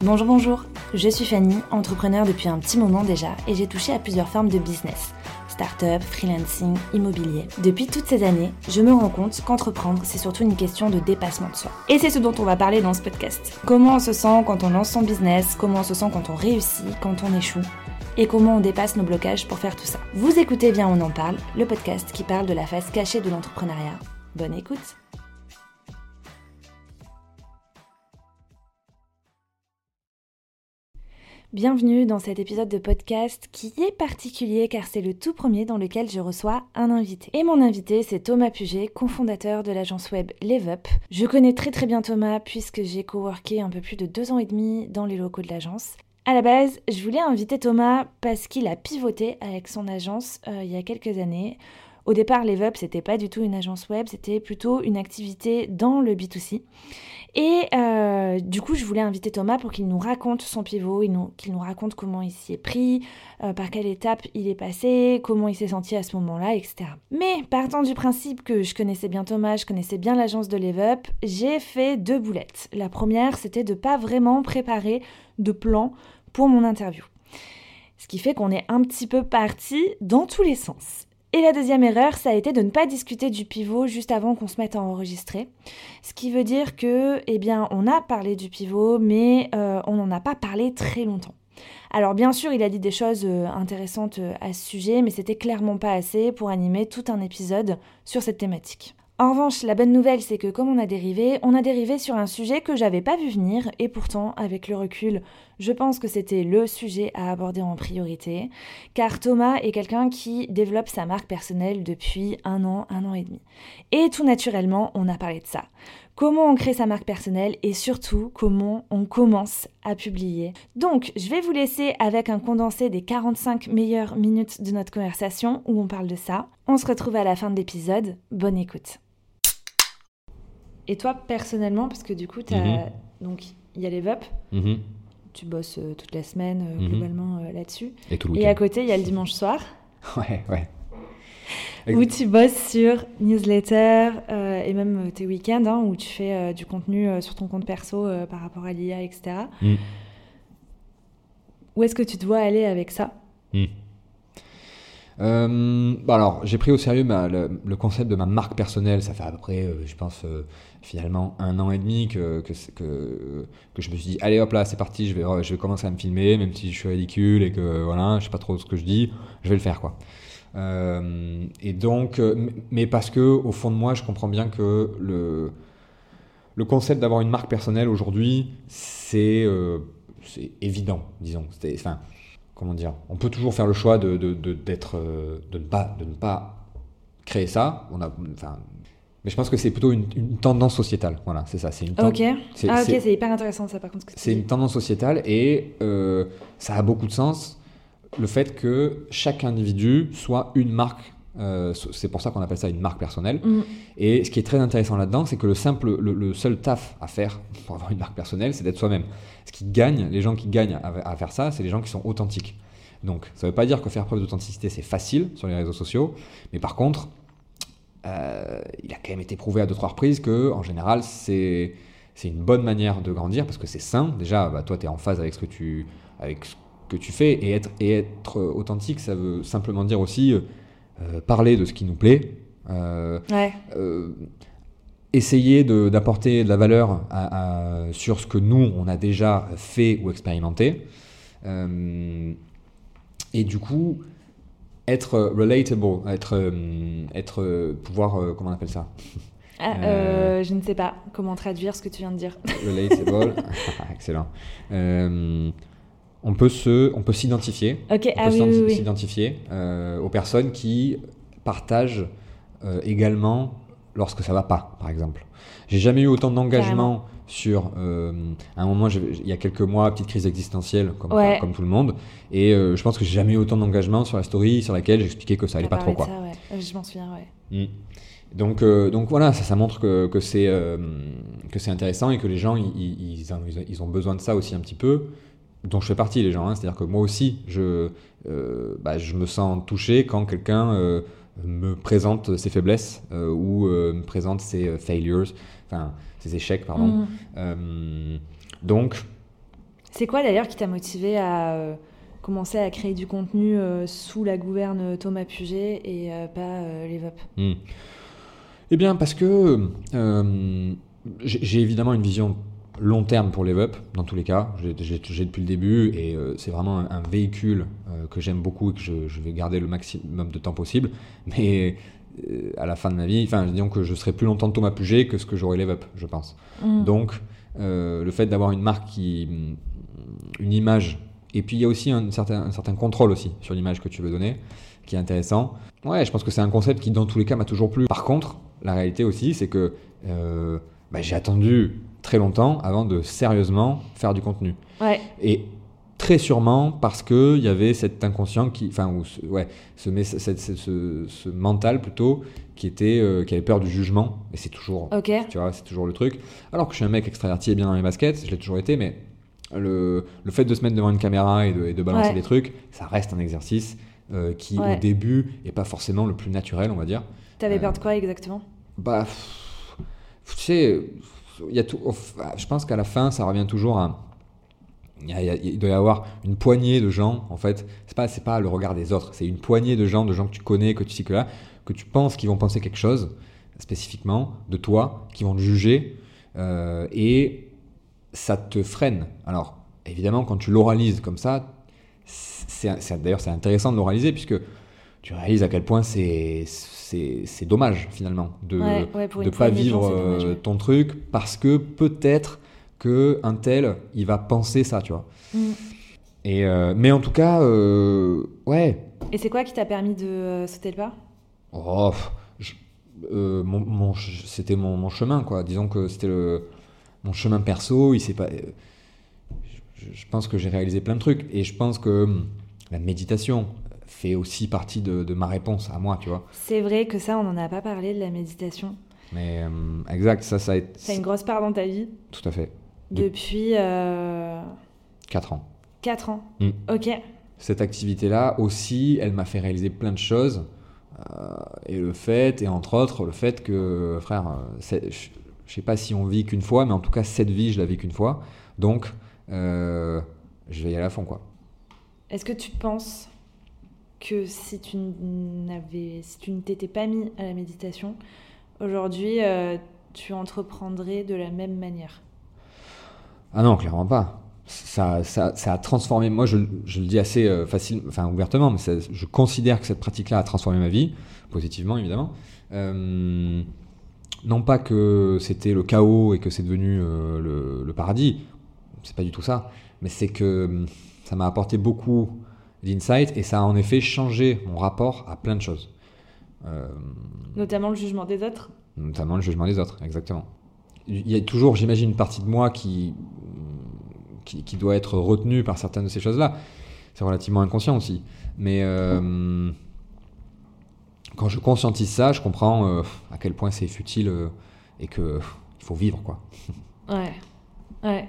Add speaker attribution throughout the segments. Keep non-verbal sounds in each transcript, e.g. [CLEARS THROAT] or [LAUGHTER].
Speaker 1: Bonjour, bonjour, je suis Fanny, entrepreneur depuis un petit moment déjà et j'ai touché à plusieurs formes de business. Start-up, freelancing, immobilier. Depuis toutes ces années, je me rends compte qu'entreprendre, c'est surtout une question de dépassement de soi. Et c'est ce dont on va parler dans ce podcast. Comment on se sent quand on lance son business, comment on se sent quand on réussit, quand on échoue, et comment on dépasse nos blocages pour faire tout ça. Vous écoutez bien On en parle, le podcast qui parle de la face cachée de l'entrepreneuriat. Bonne écoute Bienvenue dans cet épisode de podcast qui est particulier car c'est le tout premier dans lequel je reçois un invité. Et mon invité c'est Thomas Puget, cofondateur de l'agence web LiveUp. Je connais très très bien Thomas puisque j'ai coworké un peu plus de deux ans et demi dans les locaux de l'agence. À la base, je voulais inviter Thomas parce qu'il a pivoté avec son agence euh, il y a quelques années. Au départ, LiveUp, c'était pas du tout une agence web, c'était plutôt une activité dans le B2C. Et euh, du coup, je voulais inviter Thomas pour qu'il nous raconte son pivot, qu'il nous raconte comment il s'y est pris, euh, par quelle étape il est passé, comment il s'est senti à ce moment-là, etc. Mais partant du principe que je connaissais bien Thomas, je connaissais bien l'agence de LeveUp, j'ai fait deux boulettes. La première, c'était de pas vraiment préparer de plan pour mon interview. Ce qui fait qu'on est un petit peu parti dans tous les sens. Et la deuxième erreur, ça a été de ne pas discuter du pivot juste avant qu'on se mette à enregistrer. Ce qui veut dire que, eh bien, on a parlé du pivot, mais euh, on n'en a pas parlé très longtemps. Alors bien sûr, il a dit des choses euh, intéressantes euh, à ce sujet, mais c'était clairement pas assez pour animer tout un épisode sur cette thématique. En revanche, la bonne nouvelle, c'est que comme on a dérivé, on a dérivé sur un sujet que j'avais pas vu venir, et pourtant, avec le recul, je pense que c'était le sujet à aborder en priorité, car Thomas est quelqu'un qui développe sa marque personnelle depuis un an, un an et demi. Et tout naturellement, on a parlé de ça. Comment on crée sa marque personnelle et surtout comment on commence à publier. Donc, je vais vous laisser avec un condensé des 45 meilleures minutes de notre conversation où on parle de ça. On se retrouve à la fin de l'épisode. Bonne écoute. Et toi, personnellement, parce que du coup, as... Mhm. donc il y a les VUP, mhm. tu bosses euh, toute la semaine euh, mhm. globalement euh, là-dessus.
Speaker 2: Et, tout
Speaker 1: Et à côté, il y a le dimanche soir. [LAUGHS]
Speaker 2: ouais, ouais.
Speaker 1: Où tu bosses sur newsletter et même tes week-ends, hein, où tu fais du contenu sur ton compte perso par rapport à l'IA, etc. Mm. Où est-ce que tu dois aller avec ça? Mm.
Speaker 2: Bah alors, j'ai pris au sérieux le, concept de ma marque personnelle. Ça fait à peu près, je pense, finalement un an et demi que, je me suis dit allez hop là c'est parti je vais, commencer à me filmer même si je suis ridicule et que voilà je sais pas trop ce que je dis je vais le faire quoi euh, et donc euh, mais parce que au fond de moi je comprends bien que le concept d'avoir une marque personnelle aujourd'hui c'est euh, évident disons comment dire on peut toujours faire le choix de d'être de, de, ne pas de ne pas créer ça on a enfin mais je pense que c'est plutôt une, tendance sociétale. Voilà, c'est ça. C'est une
Speaker 1: Ok. Ah, ok, c'est hyper intéressant ça, par contre.
Speaker 2: C'est une tendance sociétale et euh, ça a beaucoup de sens le fait que chaque individu soit une marque. Euh, c'est pour ça qu'on appelle ça une marque personnelle. Mm. Et ce qui est très intéressant là-dedans, c'est que le simple, le, seul taf à faire pour avoir une marque personnelle, c'est d'être soi-même. Ce qui gagne, les gens qui gagnent à, à faire ça, c'est les gens qui sont authentiques. Donc, ça ne veut pas dire que faire preuve d'authenticité, c'est facile sur les réseaux sociaux, mais par contre, euh, il a quand même été prouvé à deux trois reprises que en général c'est c'est une bonne manière de grandir parce que c'est sain. Déjà, bah, toi, tu es en phase avec ce que tu avec ce que tu fais et être et être authentique, ça veut simplement dire aussi euh, parler de ce qui nous plaît.
Speaker 1: Euh,
Speaker 2: essayer d'apporter de, la valeur sur ce que nous, on a déjà fait ou expérimenté. et du coup, être euh, relatable, être, euh, être euh, pouvoir, comment on appelle ça?
Speaker 1: Ah, Je ne sais pas comment traduire ce que tu viens de dire.
Speaker 2: Relatable, [LAUGHS] excellent. On peut se, on peut s'identifier.
Speaker 1: Ok,
Speaker 2: on peut s'identifier aux personnes qui partagent également lorsque ça va pas, par exemple. J'ai jamais eu autant d'engagement sur euh, à un moment il y a quelques mois petite crise existentielle comme, comme tout le monde et euh, je pense que j'ai jamais eu autant d'engagement sur la story sur laquelle j'expliquais que ça allait pas trop quoi.
Speaker 1: Ça, ouais. Je m'en souviens ouais.
Speaker 2: Mm. Donc, euh, donc voilà, ça, ça montre que, que c'est que c'est intéressant et que les gens ils, ils, ils, ont besoin de ça aussi un petit peu, dont je fais partie les gens. Hein. C'est-à-dire que moi aussi je bah, je me sens touché quand quelqu'un me présente ses faiblesses ou me présente ses failures, enfin ses échecs, pardon.
Speaker 1: Mm.
Speaker 2: donc.
Speaker 1: C'est quoi d'ailleurs qui t'a motivé à commencer à créer du contenu sous la gouverne Thomas Puget et pas l'EVOP
Speaker 2: mm. Eh bien, parce que j'ai évidemment une vision long terme pour l'EVUP, dans tous les cas. J'ai depuis le début et euh, c'est vraiment un, véhicule euh, que j'aime beaucoup et que je, vais garder le maximum de temps possible. Mais euh, à la fin de ma vie, enfin, disons que je serai plus longtemps de Thomas Puget que ce que j'aurai l'EVUP, je pense.
Speaker 1: Mm.
Speaker 2: Donc, le fait d'avoir une marque qui. une image. Et puis il y a aussi un certain, un certain contrôle aussi sur l'image que tu veux donner, qui est intéressant. Ouais, je pense que c'est un concept qui, dans tous les cas, m'a toujours plu. Par contre, la réalité aussi, c'est que bah, j'ai attendu très longtemps avant de sérieusement faire du contenu.
Speaker 1: Ouais.
Speaker 2: Et très sûrement parce qu'il y avait cet inconscient qui, enfin, ou ce, ouais, ce, ce, ce, mental plutôt qui était, euh, qui avait peur du jugement. Et c'est toujours, tu vois, c'est toujours le truc. Alors que je suis un mec extraverti et bien dans mes baskets, je l'ai toujours été, mais le, le, fait de se mettre devant une caméra et de, de balancer des trucs, ça reste un exercice euh, qui au début est pas forcément le plus naturel, on va dire.
Speaker 1: T'avais avais peur de quoi exactement?
Speaker 2: Bah, tu sais y a tout, je pense qu'à la fin, ça revient toujours à. Il, doit y avoir une poignée de gens, en fait. C'est pas, pas le regard des autres, c'est une poignée de gens, de gens que tu connais, que tu sais que là, que tu penses qu'ils vont penser quelque chose, spécifiquement, de toi, qui vont te juger, euh, et ça te freine. Alors, évidemment, quand tu l'oralises comme ça, d'ailleurs, c'est intéressant de l'oraliser, puisque tu réalises à quel point c'est c'est dommage finalement de ne pas vivre euh, ton truc parce que peut-être que un tel il va penser ça tu vois. Mm. et euh, mais en tout cas euh, ouais.
Speaker 1: Et c'est quoi qui t'a permis de sauter le pas?
Speaker 2: Oh, mon, c'était mon, mon, chemin quoi. Disons que c'était mon chemin perso il s'est pas je pense que j'ai réalisé plein de trucs. Et je pense que hum, la méditation fait aussi partie de, ma réponse à moi, tu vois.
Speaker 1: C'est vrai que ça, on n'en a pas parlé de la méditation.
Speaker 2: Mais euh, exact, ça, ça a été...
Speaker 1: Ça a une grosse part dans ta vie
Speaker 2: Tout à fait.
Speaker 1: Depuis... Euh...
Speaker 2: 4 ans.
Speaker 1: 4 ans
Speaker 2: mm.
Speaker 1: Ok.
Speaker 2: Cette activité-là aussi, elle m'a fait réaliser plein de choses. Euh, et le fait, et entre autres, le fait que, frère, je ne sais pas si on vit qu'une fois, mais en tout cas, cette vie, je la vis qu'une fois. Donc, euh, je vais y aller à fond, quoi.
Speaker 1: Est-ce que tu penses que si tu n'avais, si tu ne t'étais pas mis à la méditation, aujourd'hui, euh, tu entreprendrais de la même manière
Speaker 2: Ah non, clairement pas. Ça, ça, ça a transformé. Moi, je, je le dis assez euh, facile, enfin ouvertement, mais je considère que cette pratique-là a transformé ma vie, positivement évidemment. Euh, non pas que c'était le chaos et que c'est devenu le, le, paradis, c'est pas du tout ça, mais c'est que ça m'a apporté beaucoup d'insight et ça a en effet changé mon rapport à plein de choses.
Speaker 1: Euh, notamment le jugement des autres
Speaker 2: Notamment le jugement des autres, exactement. Il y a toujours, j'imagine, une partie de moi qui, qui, doit être retenue par certaines de ces choses-là. C'est relativement inconscient aussi. Mais euh, quand je conscientise ça, je comprends euh, à quel point c'est futile et qu'il faut vivre, quoi.
Speaker 1: Ouais, ouais.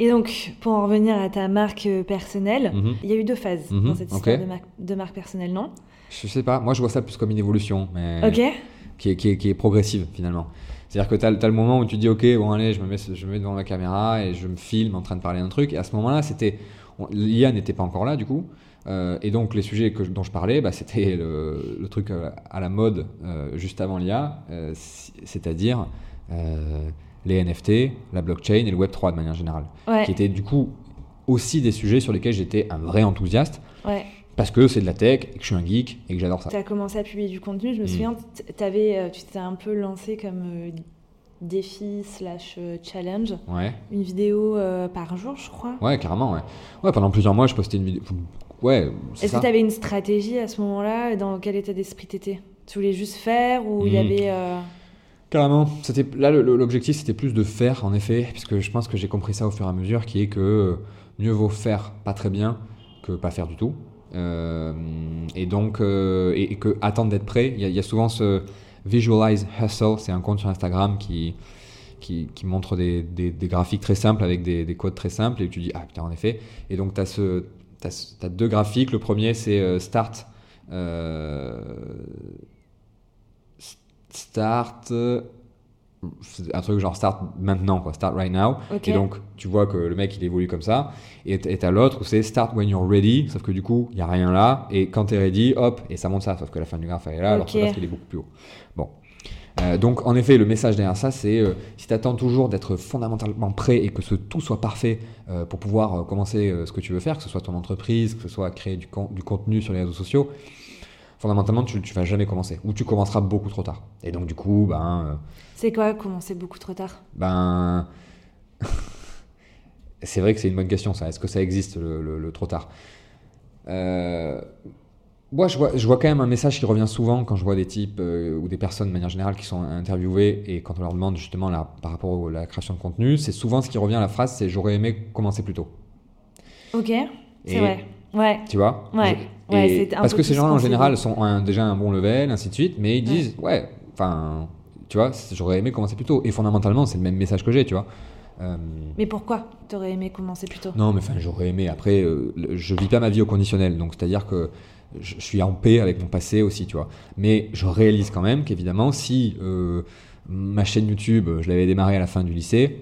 Speaker 1: Et donc, pour en revenir à ta marque euh, personnelle,
Speaker 2: mhm.
Speaker 1: il y a eu deux phases
Speaker 2: mhm.
Speaker 1: dans cette histoire de, marque personnelle, non?
Speaker 2: Je sais pas. Moi, je vois ça plus comme une évolution, mais
Speaker 1: qui,
Speaker 2: est, qui, est, progressive finalement. C'est-à-dire que tu as, le moment où tu dis, OK, bon, allez, je me, mets, je me mets devant ma caméra et je me filme en train de parler d'un truc. Et à ce moment-là, c'était. L'IA n'était pas encore là, du coup. Euh, et donc, les sujets que, dont je parlais, bah, c'était le, truc euh, à la mode juste avant l'IA, c'est-à-dire les NFT, la blockchain et le Web3 de manière générale. Qui étaient du coup aussi des sujets sur lesquels j'étais un vrai enthousiaste. Parce que c'est de la tech, et que je suis un geek et que j'adore ça.
Speaker 1: Tu as commencé à publier du contenu, je me mm. souviens, avais, euh, tu t'es un peu lancé comme euh, défi slash euh, challenge.
Speaker 2: Ouais.
Speaker 1: Une vidéo par jour, je crois.
Speaker 2: Ouais, carrément, ouais. Ouais, pendant plusieurs mois, je postais une vidéo. Ouais,
Speaker 1: Est-ce que tu avais une stratégie à ce moment-là? Dans quel état d'esprit t'étais? Tu voulais juste faire ou il y mm. avait.
Speaker 2: Carrément. C'était là l'objectif c'était plus de faire en effet, puisque je pense que j'ai compris ça au fur et à mesure, qui est que euh, mieux vaut faire pas très bien que pas faire du tout. Euh, et donc euh, et, que attendre d'être prêt. Il y, a souvent ce visualize hustle, c'est un compte sur Instagram qui montre des, graphiques très simples avec des, des, codes très simples et tu dis ah putain en effet. Et donc tu as deux graphiques. Le premier c'est start un truc genre start maintenant, quoi, start right now. Et donc, tu vois que le mec, il évolue comme ça. Et t'as l'autre où c'est start when you're ready, sauf que du coup, il n'y a rien là. Et quand tu es ready, hop, et ça monte ça, sauf que la fin du graphe, elle est là, alors que l'autre, il est beaucoup plus haut. Bon. Euh, donc, en effet, le message derrière ça, c'est euh, si tu attends toujours d'être fondamentalement prêt et que ce, tout soit parfait euh, pour pouvoir commencer ce que tu veux faire, que ce soit ton entreprise, que ce soit créer du, du contenu sur les réseaux sociaux, fondamentalement, tu, tu vas jamais commencer. Ou tu commenceras beaucoup trop tard. Et donc, du coup, ben.
Speaker 1: c'est quoi commencer beaucoup trop tard?
Speaker 2: Ben. [LAUGHS] c'est vrai que c'est une bonne question, ça. Est-ce que ça existe, le, trop tard? Moi, je vois, je vois quand même un message qui revient souvent quand je vois des types euh, ou des personnes de manière générale qui sont interviewées et quand on leur demande justement là, par rapport à la création de contenu, c'est souvent ce qui revient à la phrase c'est j'aurais aimé commencer plus tôt.
Speaker 1: Ok, c'est vrai. Ouais.
Speaker 2: Tu vois
Speaker 1: Ouais.
Speaker 2: ouais parce que ces gens-là en général sont déjà un bon level, ainsi de suite, mais ils disent ouais, enfin, tu vois, j'aurais aimé commencer plus tôt. Et fondamentalement, c'est le même message que j'ai, tu vois.
Speaker 1: Euh, mais pourquoi T'aurais aimé commencer plus tôt?
Speaker 2: Non, mais enfin, j'aurais aimé. Après, euh, je vis pas ma vie au conditionnel, donc c'est-à-dire que je, suis en paix avec mon passé aussi, tu vois. Mais je réalise quand même qu'évidemment, si euh, ma chaîne YouTube, je l'avais démarrée à la fin du lycée.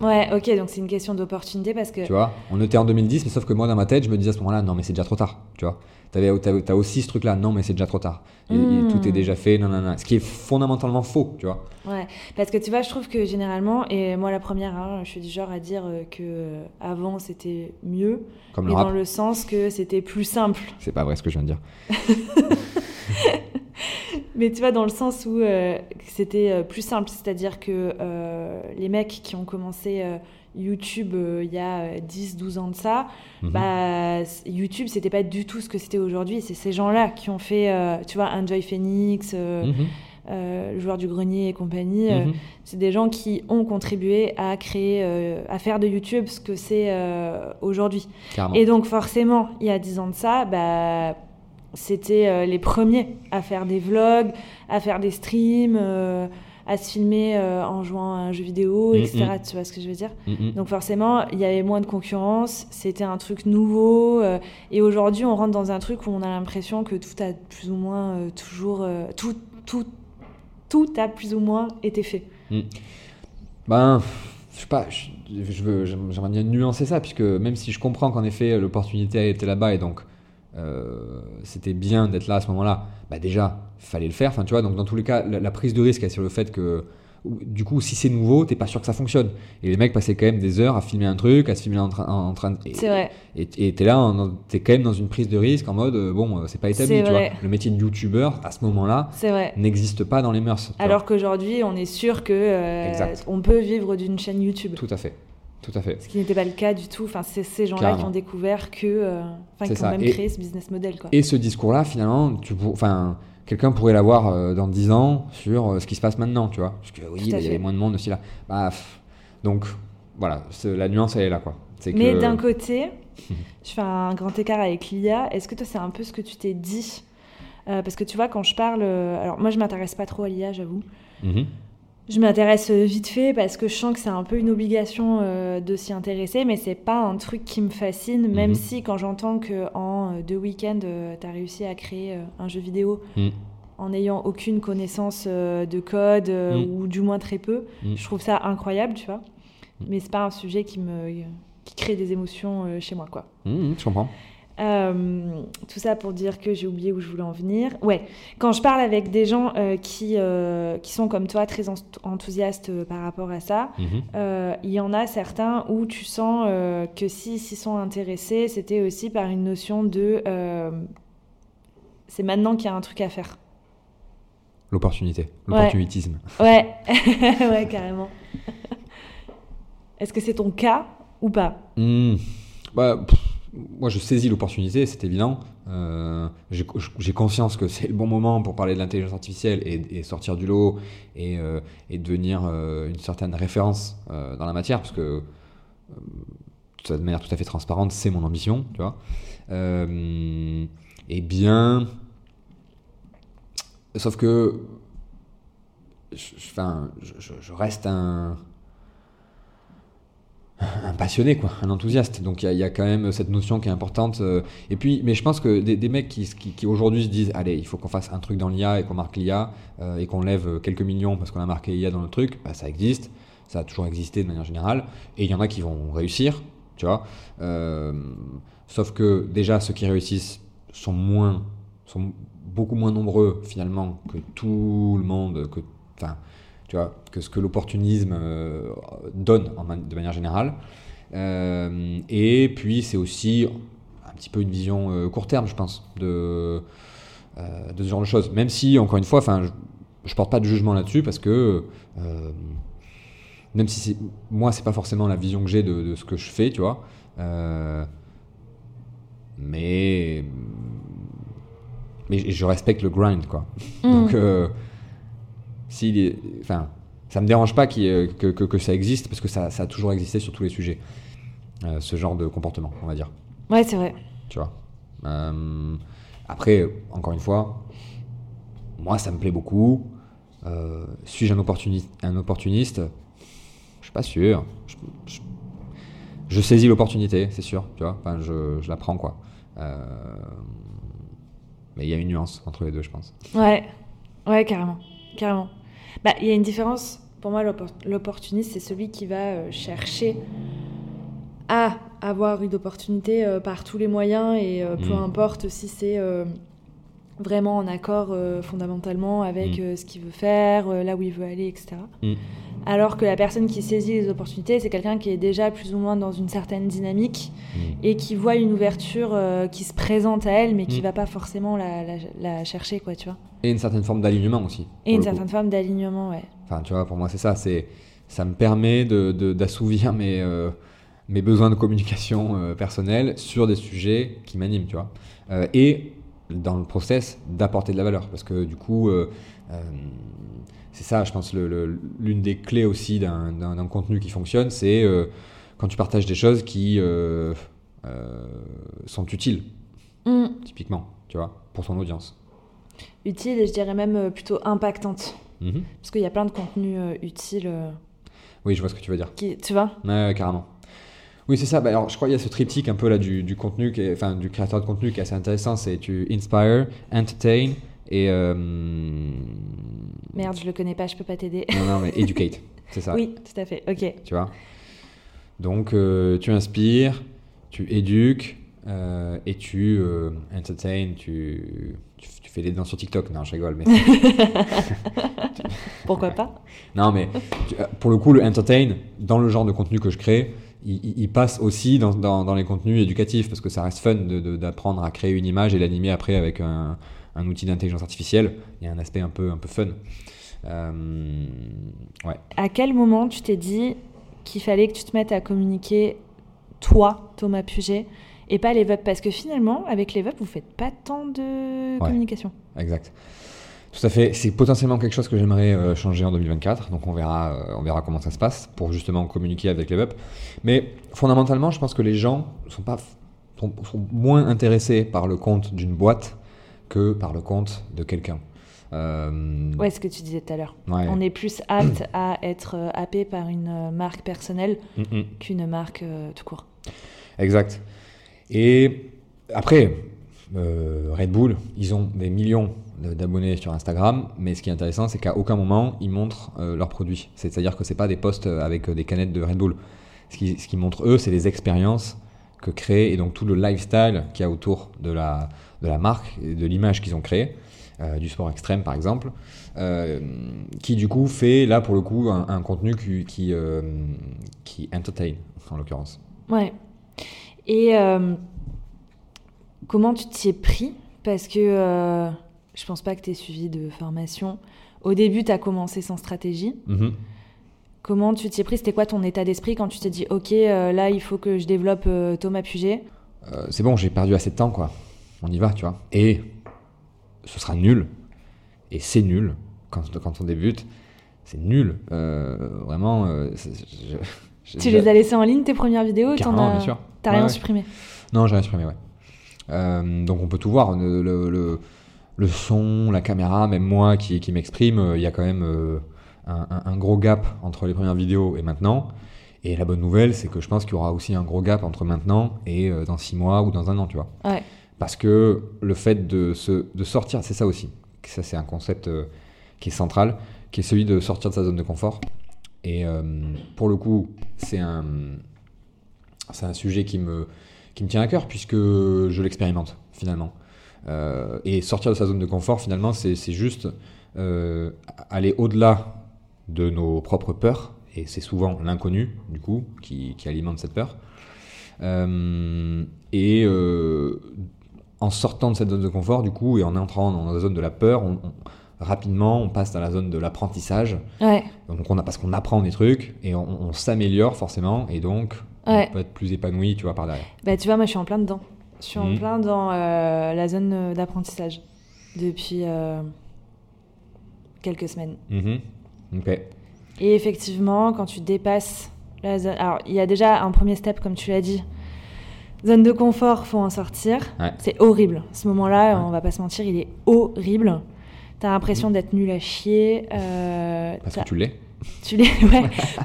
Speaker 1: Ouais, ok, donc c'est une question d'opportunité parce que.
Speaker 2: Tu vois, on était en 2010, mais sauf que moi, dans ma tête, je me disais à ce moment-là, non, mais c'est déjà trop tard, tu vois. Tu as, aussi ce truc-là, non, mais c'est déjà trop tard. Hmm. tout est déjà fait, non, non, non. Ce qui est fondamentalement faux, tu vois.
Speaker 1: Ouais, parce que tu vois, je trouve que généralement, et moi la première, hein, je suis du genre à dire euh, que euh, avant c'était mieux,
Speaker 2: Comme
Speaker 1: le dans le sens que c'était plus simple.
Speaker 2: C'est pas vrai ce que je viens de dire. [LAUGHS]
Speaker 1: mais tu vois, dans le sens où euh, c'était plus simple, c'est-à-dire que les mecs qui ont commencé YouTube euh, il y a 10-12 ans de ça, mhm. bah, YouTube, c'était pas du tout ce que c'était aujourd'hui. C'est ces gens-là qui ont fait, euh, tu vois, Enjoy Phoenix, euh, mhm. le joueur du grenier et compagnie. Mhm. c'est des gens qui ont contribué à créer, à faire de YouTube ce que c'est aujourd'hui. Et donc, forcément, il y a 10 ans de ça, bah, c'était les premiers à faire des vlogs, à faire des streams à se filmer euh, en jouant à un jeu vidéo, etc. Tu vois ce que je veux dire Donc forcément, il y avait moins de concurrence, c'était un truc nouveau. Euh, et aujourd'hui, on rentre dans un truc où on a l'impression que tout a plus ou moins euh, toujours... tout, tout, tout a plus ou moins été fait.
Speaker 2: Mm. Ben, je sais pas, je, veux, j'aimerais bien nuancer ça, puisque même si je comprends qu'en effet, l'opportunité a été là-bas et donc c'était bien d'être là à ce moment-là, bah déjà, fallait le faire. Enfin, tu vois, donc dans tous les cas, la, prise de risque est sur le fait que, du coup, si c'est nouveau, t'es pas sûr que ça fonctionne. Et les mecs passaient quand même des heures à filmer un truc, à se filmer en, en, train de.
Speaker 1: C'est vrai.
Speaker 2: Et t'es là, t'es quand même dans une prise de risque en mode, euh, bon, euh, c'est pas établi, tu vois. Le métier de youtubeur, à ce moment-là, n'existe pas dans les mœurs.
Speaker 1: Alors qu'aujourd'hui, on est sûr que euh, on peut vivre d'une chaîne YouTube.
Speaker 2: Tout à fait. Tout à fait.
Speaker 1: Ce qui n'était pas le cas du tout. Enfin, c'est ces gens-là qui ont découvert que, enfin, qui ont même créé ce business model. Quoi.
Speaker 2: Et ce discours-là, finalement, tu, enfin, quelqu'un pourrait l'avoir euh, dans 10 ans sur euh, ce qui se passe maintenant, tu vois. Parce que oui, bah, il y avait moins de monde aussi là. Bah, donc, voilà, la nuance, elle est là, quoi.
Speaker 1: Mais d'un côté, [LAUGHS] je fais un grand écart avec l'IA. Est-ce que toi, c'est un peu ce que tu t'es dit? Euh, Parce que tu vois, quand je parle. alors, moi, je m'intéresse pas trop à l'IA, j'avoue. Mhm. Je m'intéresse vite fait parce que je sens que c'est un peu une obligation de s'y intéresser, mais c'est pas un truc qui me fascine, même mhm. si quand j'entends qu'en deux week-ends, tu as réussi à créer un jeu vidéo mhm en n'ayant aucune connaissance euh, de code euh, mm. ou du moins très peu. Mm. Je trouve ça incroyable, tu vois. Mm. Mais c'est pas un sujet qui me qui crée des émotions euh, chez moi, quoi.
Speaker 2: je comprends.
Speaker 1: Tout ça pour dire que j'ai oublié où je voulais en venir. Ouais, quand je parle avec des gens qui, qui sont comme toi très enthousiastes par rapport à ça, mm-hmm. il y en a certains où tu sens que s'ils s'y sont intéressés, c'était aussi par une notion de c'est maintenant qu'il y a un truc à faire.
Speaker 2: L'opportunité, l'opportunitisme.
Speaker 1: Ouais, [LAUGHS] ouais, carrément. Est-ce que c'est ton cas ou pas?
Speaker 2: Hmm. bah, Moi, je saisis l'opportunité, c'est évident. Euh, j'ai conscience que c'est le bon moment pour parler de l'intelligence artificielle et, sortir du lot et, euh, devenir euh, une certaine référence dans la matière, parce que de manière tout à fait transparente, c'est mon ambition, tu vois. et bien, Sauf que je, reste un, un passionné, quoi, un enthousiaste. Donc il y, a quand même cette notion qui est importante. euh, et puis, mais je pense que des, mecs qui, aujourd'hui se disent, allez, il faut qu'on fasse un truc dans l'IA et qu'on marque l'IA euh, et qu'on lève quelques millions parce qu'on a marqué IA dans le truc, bah, ça existe, ça a toujours existé de manière générale. Et il y en a qui vont réussir, tu vois. Euh, sauf que déjà, ceux qui réussissent sont moins, sont beaucoup moins nombreux finalement que tout le monde, tu vois, que ce que l'opportunisme euh, donne en man- de manière générale. Euh, et puis c'est aussi un petit peu une vision euh, court terme, je pense, de, de ce genre de choses. Même si, encore une fois, je, je porte pas de jugement là-dessus parce que même si moi c'est pas forcément la vision que j'ai de, de ce que je fais, tu vois. Mais mais je respecte le grind, quoi. Donc, euh, s'il est- enfin, ça me dérange pas ait- que, que, que ça existe parce que ça, ça a toujours existé sur tous les sujets. Euh, ce genre de comportement, on va dire.
Speaker 1: Ouais, c'est vrai.
Speaker 2: Tu vois. Euh, après, encore une fois, moi, ça me plaît beaucoup. Euh, Suis-je un, opportuniste un opportuniste? Je suis pas sûr. Je, je- je saisis l'opportunité, c'est sûr. Tu vois. Enfin, je, je la prends, quoi. Mais il y a une nuance entre les deux, je pense.
Speaker 1: Ouais, ouais, carrément, carrément. Bah, il y a une différence. Pour moi, l'oppor- l'opportuniste, c'est celui qui va euh, chercher à avoir une opportunité euh, par tous les moyens et euh, peu
Speaker 2: Mm.
Speaker 1: importe si c'est vraiment en accord euh, fondamentalement avec
Speaker 2: Mm.
Speaker 1: euh, ce qu'il veut faire, euh, là où il veut aller, etc.
Speaker 2: Mm.
Speaker 1: Alors que la personne qui saisit les opportunités, c'est quelqu'un qui est déjà plus ou moins dans une certaine dynamique
Speaker 2: Mm.
Speaker 1: et qui voit une ouverture qui se présente à elle, mais qui
Speaker 2: Mm.
Speaker 1: va pas forcément la, la- la chercher, quoi, tu vois.
Speaker 2: Et une certaine forme d'alignement aussi.
Speaker 1: Et une certaine forme d'alignement, ouais.
Speaker 2: Enfin, tu vois, pour moi, c'est ça. C'est, ça me permet de, de- d'assouvir mes, mes besoins de communication personnelle sur des sujets qui m'animent, tu vois. Et dans le process, d'apporter de la valeur. Parce que du coup, euh, euh, c'est ça, je pense, l'une des clés aussi d'un, contenu qui fonctionne, c'est euh, quand tu partages des choses qui sont utiles,
Speaker 1: Mm.
Speaker 2: typiquement, tu vois, pour ton audience.
Speaker 1: Utile et je dirais même plutôt impactante.
Speaker 2: Mhm.
Speaker 1: Parce qu'il y a plein de contenus utiles
Speaker 2: Oui, je vois ce que tu veux dire.
Speaker 1: qui, tu vois?
Speaker 2: Ouais, carrément. Oui, c'est ça. Bah, alors, je crois qu'il y a ce triptyque un peu là du, du contenu, qui est- enfin du créateur de contenu qui est assez intéressant. C'est tu inspire, entertain et euh,
Speaker 1: Merde, je le connais pas, je peux pas t'aider.
Speaker 2: non, non, mais educate. [LAUGHS] C'est ça.
Speaker 1: Oui, tout à fait, ok.
Speaker 2: Tu vois? Donc, euh, tu inspires, tu éduques euh, et tu euh, entertain. Tu, tu, tu fais des danses sur TikTok. Non, je rigole. Mais [LAUGHS]
Speaker 1: Pourquoi pas?
Speaker 2: Non, mais tu- euh, pour le coup, le entertain, dans le genre de contenu que je crée, il, passe aussi dans, dans- dans les contenus éducatifs parce que ça reste fun d'apprendre à créer une image et l'animer après avec un, un outil d'intelligence artificielle. Il y a un aspect un peu, un peu fun. Euh, ouais.
Speaker 1: À quel moment tu t'es dit qu'il fallait que tu te mettes à communiquer, toi, Thomas Puget, et pas les VUP Parce que finalement, avec les VUP, vous faites pas tant de communication.
Speaker 2: Exact. Tout à fait. C'est potentiellement quelque chose que j'aimerais euh, changer en 2024. Donc on verra, euh, on verra comment ça se passe pour justement communiquer avec les web. Mais fondamentalement, je pense que les gens sont pas sont, sont moins intéressés par le compte d'une boîte que par le compte de quelqu'un. Euh,
Speaker 1: Ouais, ce que tu disais tout à l'heure.
Speaker 2: ouais.
Speaker 1: On est plus apte à être euh, happé par une marque personnelle
Speaker 2: Mm, mm.
Speaker 1: qu'une marque tout court.
Speaker 2: Exact. Et après, Red Bull, ils ont des millions d'abonnés sur Instagram, mais ce qui est intéressant, c'est qu'à aucun moment ils montrent euh, leurs produits. C'est-à-dire que c'est pas des posts avec euh, des canettes de Red Bull. Ce qui, ce qui montre eux, c'est les expériences que créent et donc tout le lifestyle qu'il y a autour de la, de la marque et de l'image qu'ils ont créée, euh, du sport extrême par exemple, euh, qui du coup fait là pour le coup un, contenu qui, qui, euh, qui entertain en l'occurrence.
Speaker 1: Ouais. Et euh, comment tu t'y es pris? Parce que euh, je pense pas que tu aies suivi de formation. Au début, tu as commencé sans stratégie.
Speaker 2: Mhm.
Speaker 1: Comment tu t'y es pris C'était quoi ton état d'esprit quand tu t'es dit, OK, euh, là, il faut que je développe euh, Thomas Puget?
Speaker 2: Euh, c'est bon, j'ai perdu assez de temps, quoi. On y va, tu vois. Et ce sera nul. Et c'est nul quand, quand on débute. C'est nul. Vraiment. c'est- je- je-
Speaker 1: Tu
Speaker 2: je-
Speaker 1: les as laissés en ligne, tes premières vidéos?
Speaker 2: Carrément,
Speaker 1: as-
Speaker 2: bien sûr.
Speaker 1: T'as
Speaker 2: Ouais,
Speaker 1: rien
Speaker 2: ouais.
Speaker 1: supprimé?
Speaker 2: Non, j'ai rien supprimé, ouais. Donc on peut tout voir. Le, le, le- le son, la caméra, même moi qui, qui m'exprime, euh, il y a quand même euh, un, gros gap entre les premières vidéos et maintenant. Et la bonne nouvelle, c'est que je pense qu'il y aura aussi un gros gap entre maintenant et euh, dans six mois ou dans un an, tu vois.
Speaker 1: Ouais.
Speaker 2: Parce que le fait de, se, de sortir, c'est ça aussi. Ça, c'est un concept qui est central, qui est celui de sortir de sa zone de confort. Et euh, pour le coup, c'est un, c'est un sujet qui me, qui me tient à cœur puisque je l'expérimente finalement. Euh, et sortir de sa zone de confort, finalement, c'est juste euh, aller au-delà de nos propres peurs. Et c'est souvent l'inconnu, du coup, qui, qui alimente cette peur. Euh, et en sortant de cette zone de confort, du coup, et en entrant dans la zone de la peur, on- on- rapidement, on passe dans la zone de l'apprentissage.
Speaker 1: Ouais.
Speaker 2: Donc on a, parce qu'on apprend des trucs et on, on s'améliore forcément, et donc
Speaker 1: Ouais.
Speaker 2: on peut être plus épanoui, tu vois, par derrière.
Speaker 1: Bah, tu vois, moi, je suis en plein dedans. Je suis en
Speaker 2: Mhm.
Speaker 1: plein dans euh, la zone euh, d'apprentissage depuis euh, quelques semaines.
Speaker 2: Mhm.
Speaker 1: Et effectivement, quand tu dépasses la zone. Alors, il y a déjà un premier step, comme tu l'as dit. Zone de confort, faut en sortir.
Speaker 2: Ouais.
Speaker 1: C'est horrible. Ce moment-là,
Speaker 2: Ouais.
Speaker 1: on va pas se mentir, il est horrible. T'as l'impression d'être nul à chier. euh,
Speaker 2: Parce que tu l'es.
Speaker 1: Tu l'es. [LAUGHS] Ouais.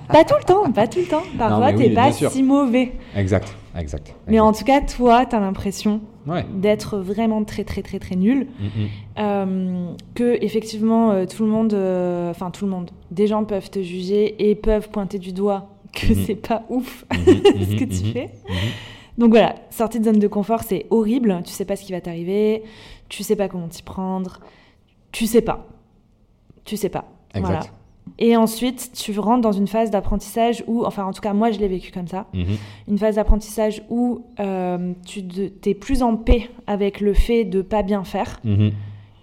Speaker 1: pas tout le temps, pas tout le temps. Parfois,
Speaker 2: mais oui,
Speaker 1: t'es
Speaker 2: bien
Speaker 1: pas si mauvais.
Speaker 2: Exact, exact.
Speaker 1: Mais en tout cas, toi, t'as l'impression
Speaker 2: Ouais.
Speaker 1: d'être vraiment très, très, très, très nul.
Speaker 2: Mhm.
Speaker 1: Euh, que effectivement euh, tout le monde, euh, enfin tout le monde, des gens peuvent te juger et peuvent pointer du doigt que
Speaker 2: Mhm.
Speaker 1: c'est pas ouf
Speaker 2: Mhm, [LAUGHS]
Speaker 1: ce que
Speaker 2: mhm,
Speaker 1: tu fais. Donc voilà, sortie de zone de confort, c'est horrible. Tu sais pas ce qui va t'arriver, tu sais pas comment t'y prendre, tu sais pas, tu sais pas.
Speaker 2: Exact.
Speaker 1: Voilà. Et ensuite, tu rentres dans une phase d'apprentissage où, enfin en tout cas moi je l'ai vécu comme ça,
Speaker 2: Mhm.
Speaker 1: une phase d'apprentissage où euh, tu es plus en paix avec le fait de pas bien faire
Speaker 2: Mhm.